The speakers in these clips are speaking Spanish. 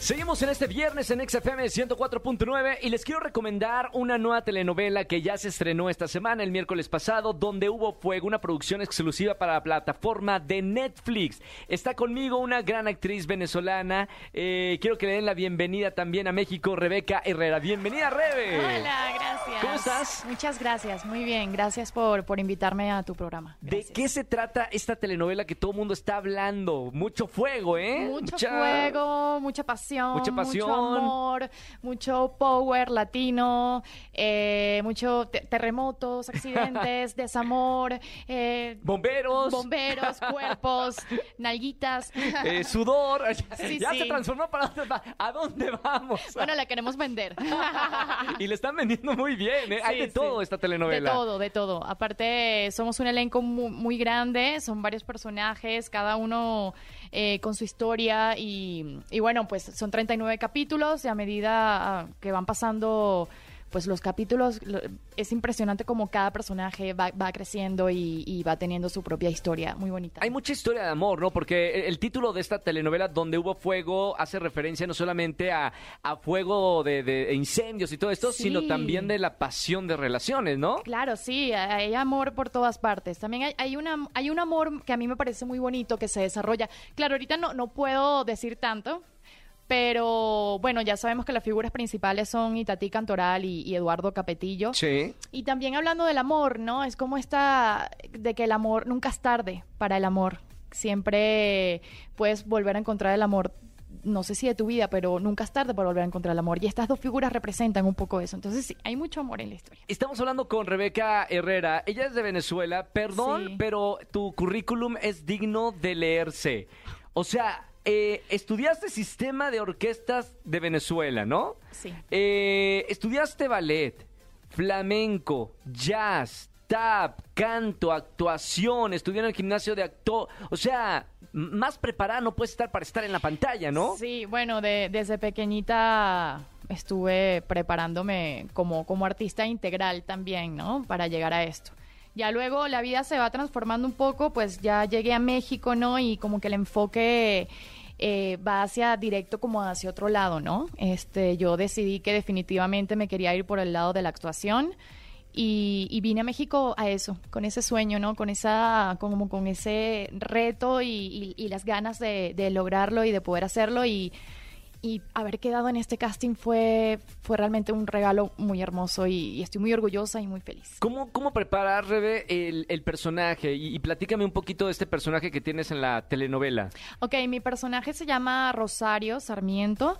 Seguimos en este viernes en XFM 104.9 y les quiero recomendar una nueva telenovela que ya se estrenó esta semana, el miércoles pasado, donde hubo fuego, una producción exclusiva para la plataforma de Netflix. Está conmigo una gran actriz venezolana. Eh, quiero que le den la bienvenida también a México, Rebeca Herrera. Bienvenida, Rebe. Hola, gracias. ¿Cómo estás? Muchas gracias, muy bien. Gracias por, por invitarme a tu programa. ¿De qué se trata esta telenovela que todo el mundo está hablando? Mucho fuego, ¿eh? Mucho Mucha- fuego, mucha pasión, Mucha pasión. mucho amor, mucho power latino, eh, mucho te- terremotos, accidentes, desamor, eh, Bomberos. bomberos, cuerpos, nalguitas. eh, sudor. Sí, ya sí. se transformó para dónde va- ¿A dónde vamos? Bueno, la queremos vender. y le están vendiendo muy bien. Hay de todo esta telenovela. De todo, de todo. Aparte, somos un elenco mu- muy, grande, son varios personajes, cada uno eh, con su historia y, y bueno, pues son 39 capítulos y a medida ah, que van pasando pues los capítulos, lo- es impresionante como cada personaje va, va creciendo y, y va teniendo su propia historia, muy bonita. Hay mucha historia de amor, ¿no? Porque el- el título de esta telenovela, Donde hubo fuego, hace referencia no solamente a, a fuego de, de incendios y todo esto, Sí. sino también de la pasión de relaciones, ¿no? Claro, sí, hay amor por todas partes. También hay, hay, una, hay un amor que a mí me parece muy bonito que se desarrolla. Claro, ahorita no, no puedo decir tanto, pero bueno, ya sabemos que las figuras principales son Itatí Cantoral y, y Eduardo Capetillo. Sí. Y también hablando del amor, ¿no? Es como esta de que el amor nunca es tarde para el amor. Siempre puedes volver a encontrar el amor. No sé si de tu vida, pero nunca es tarde para volver a encontrar el amor. Y estas dos figuras representan un poco eso. Entonces, sí, hay mucho amor en la historia. Estamos hablando con Rebeca Herrera. Ella es de Venezuela. Perdón, Sí. pero tu currículum es digno de leerse. O sea, eh, estudiaste sistema de orquestas de Venezuela, ¿no? Sí. Eh, estudiaste ballet, flamenco, jazz, tap, canto, actuación. Estudié en el gimnasio de actor. O sea, más preparada no puedes estar para estar en la pantalla, ¿no? Sí, bueno, de- desde pequeñita estuve preparándome como, como artista integral también, ¿no? Para llegar a esto. Ya luego la vida se va transformando un poco, pues ya llegué a México, ¿no? Y como que el enfoque eh, va hacia directo como hacia otro lado, ¿no? Este, yo decidí que definitivamente me quería ir por el lado de la actuación. Y, y vine a México a eso, con ese sueño, ¿no? Con esa, como con ese reto y, y- y las ganas de, de lograrlo y de poder hacerlo y, y haber quedado en este casting fue, fue realmente un regalo muy hermoso y, y estoy muy orgullosa y muy feliz. ¿Cómo, cómo preparar, Rebe, el, el personaje? Y, y platícame un poquito de este personaje que tienes en la telenovela. Ok, mi personaje se llama Rosario Sarmiento.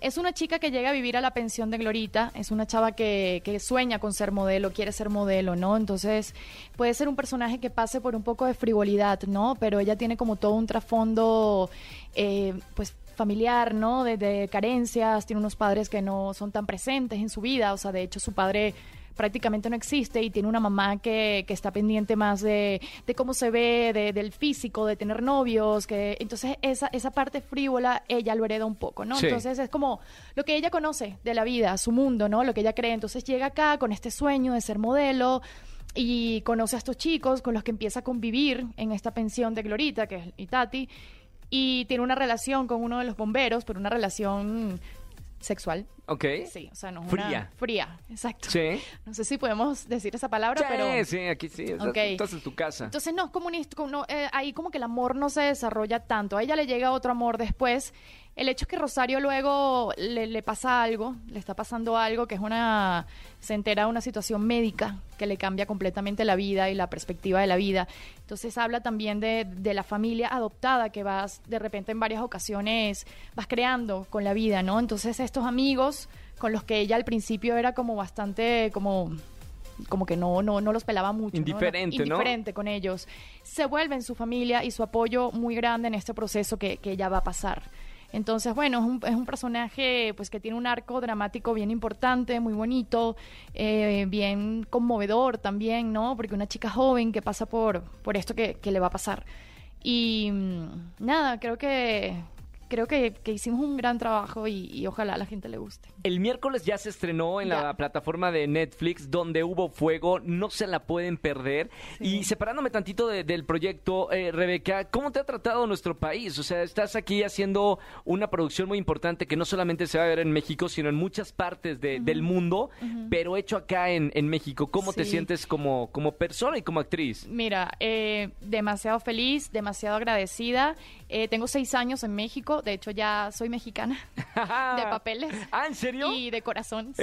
Es una chica que llega a vivir a la pensión de Glorita, es una chava que, que sueña con ser modelo, quiere ser modelo, ¿no? Entonces puede ser un personaje que pase por un poco de frivolidad, ¿no? Pero ella tiene como todo un trasfondo, eh, pues familiar, ¿no? De, de carencias, tiene unos padres que no son tan presentes en su vida, o sea, de hecho su padre prácticamente no existe y tiene una mamá que, que está pendiente más de, de cómo se ve, de- del físico, de tener novios, que entonces esa, esa parte frívola ella lo hereda un poco, ¿no? Sí. Entonces es como lo que ella conoce de la vida, su mundo, ¿no? Lo que ella cree. Entonces llega acá con este sueño de ser modelo y conoce a estos chicos con los que empieza a convivir en esta pensión de Glorita, que es Itati, y tiene una relación con uno de los bomberos, pero una relación sexual. ¿Ok? Sí, o sea, no es Fría. una- fría, exacto. Sí. No sé si podemos decir esa palabra, Sí, pero... sí, aquí sí. Estás, Ok. estás en tu casa. Entonces no es como un no, eh, ahí como que el amor no se desarrolla tanto. A ella le llega otro amor después. El hecho es que Rosario luego le, le pasa algo, le está pasando algo que es una se entera de una situación médica que le cambia completamente la vida y la perspectiva de la vida. Entonces habla también de, de la familia adoptada que vas de repente en varias ocasiones vas creando con la vida, ¿no? Entonces estos amigos con los que ella al principio era como bastante como como que no, no, no los pelaba mucho. ¿no? Indiferente, ¿no? Indiferente con ellos. Se vuelven su familia y su apoyo muy grande en este proceso que, que ella va a pasar. Entonces, bueno, es un, es un personaje pues que tiene un arco dramático bien importante, muy bonito, eh, bien conmovedor también, ¿no? Porque una chica joven que pasa por, por esto que, que le va a pasar. Y mm, nada, creo que, creo que, que hicimos un gran trabajo y, y ojalá a la gente le guste. El miércoles ya se estrenó en la plataforma de Netflix, donde hubo fuego, no se la pueden perder. Y separándome tantito de- del proyecto, eh, Rebeca, ¿cómo te ha tratado nuestro país? O sea, estás aquí haciendo una producción muy importante que no solamente se va a ver en México, sino en muchas partes de- del mundo, pero hecho acá en, en México. ¿Cómo te sientes como, como persona y como actriz? Mira, eh, demasiado feliz, demasiado agradecida. Eh, tengo seis años en México, de hecho ya soy mexicana de papeles. Ah, ¿en serio? Y de corazón, sí.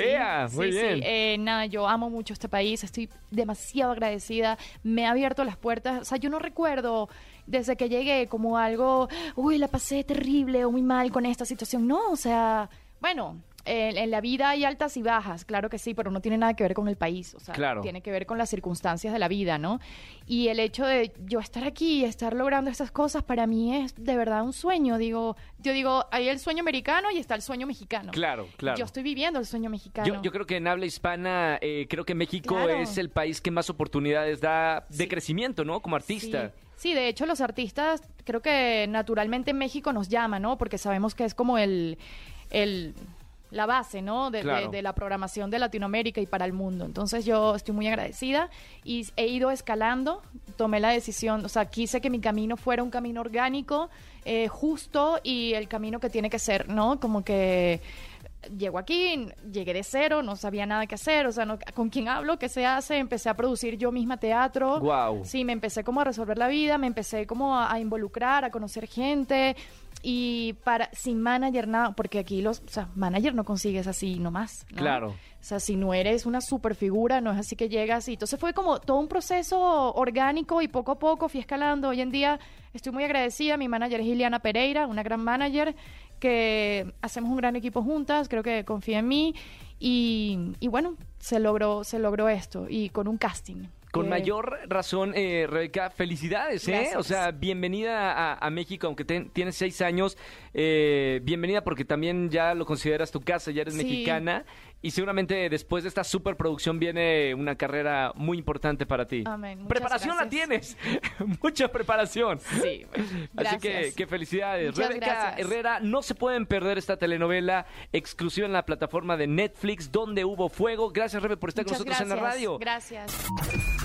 Muy Sí, sí. bien. Eh, nada, yo amo mucho este país, estoy demasiado agradecida, me ha abierto las puertas, o sea, yo no recuerdo desde que llegué como algo, uy, la pasé terrible o muy mal con esta situación, no, o sea, bueno... En, en la vida hay altas y bajas, claro que sí, pero no tiene nada que ver con el país, o sea, Claro. tiene que ver con las circunstancias de la vida, ¿no? Y el hecho de yo estar aquí y estar logrando estas cosas para mí es de verdad un sueño. Digo, yo digo, hay el sueño americano y está el sueño mexicano. Claro, claro. Yo estoy viviendo el sueño mexicano. Yo, yo creo que en habla hispana, eh, creo que México Claro. es el país que más oportunidades da de Sí. crecimiento, ¿no? Como artista. Sí. Sí, de hecho los artistas creo que naturalmente en México nos llaman, ¿no? Porque sabemos que es como el, el la base, ¿no? De, de- Claro. de la programación de Latinoamérica y para el mundo. Entonces yo estoy muy agradecida y he ido escalando, tomé la decisión, o sea, quise que mi camino fuera un camino orgánico, eh, justo y el camino que tiene que ser, ¿no? Como que llego aquí, llegué de cero, no sabía nada que hacer, o sea, no- con quién hablo, qué se hace, empecé a producir yo misma teatro. Guau. Sí, me empecé como a resolver la vida, me empecé como a, a involucrar, a conocer gente y para sin manager nada, porque aquí los, o sea, manager no consigues así nomás. ¿no? Claro. O sea, si no eres una super figura, no es así que llegas y entonces fue como todo un proceso orgánico y poco a poco fui escalando. Hoy en día estoy muy agradecida, mi manager es Iliana Pereira, una gran manager que hacemos un gran equipo juntas, creo que confía en mí y, y bueno, se logró se logró esto y con un casting. Con mayor razón, eh, Rebeca, felicidades, ¿eh? Gracias. O sea, bienvenida a, a México, aunque ten- tienes seis años, eh, bienvenida porque también ya lo consideras tu casa, ya eres Sí. mexicana y seguramente después de esta superproducción viene una carrera muy importante para ti. Amén, Preparación la gracias. tienes, mucha preparación. Sí, bueno, Así que, gracias. que felicidades. Muchas Rebeca gracias. Herrera, no se pueden perder esta telenovela exclusiva en la plataforma de Netflix, donde hubo fuego. Gracias, Rebe, por estar Muchas con nosotros en la gracias, radio. Gracias.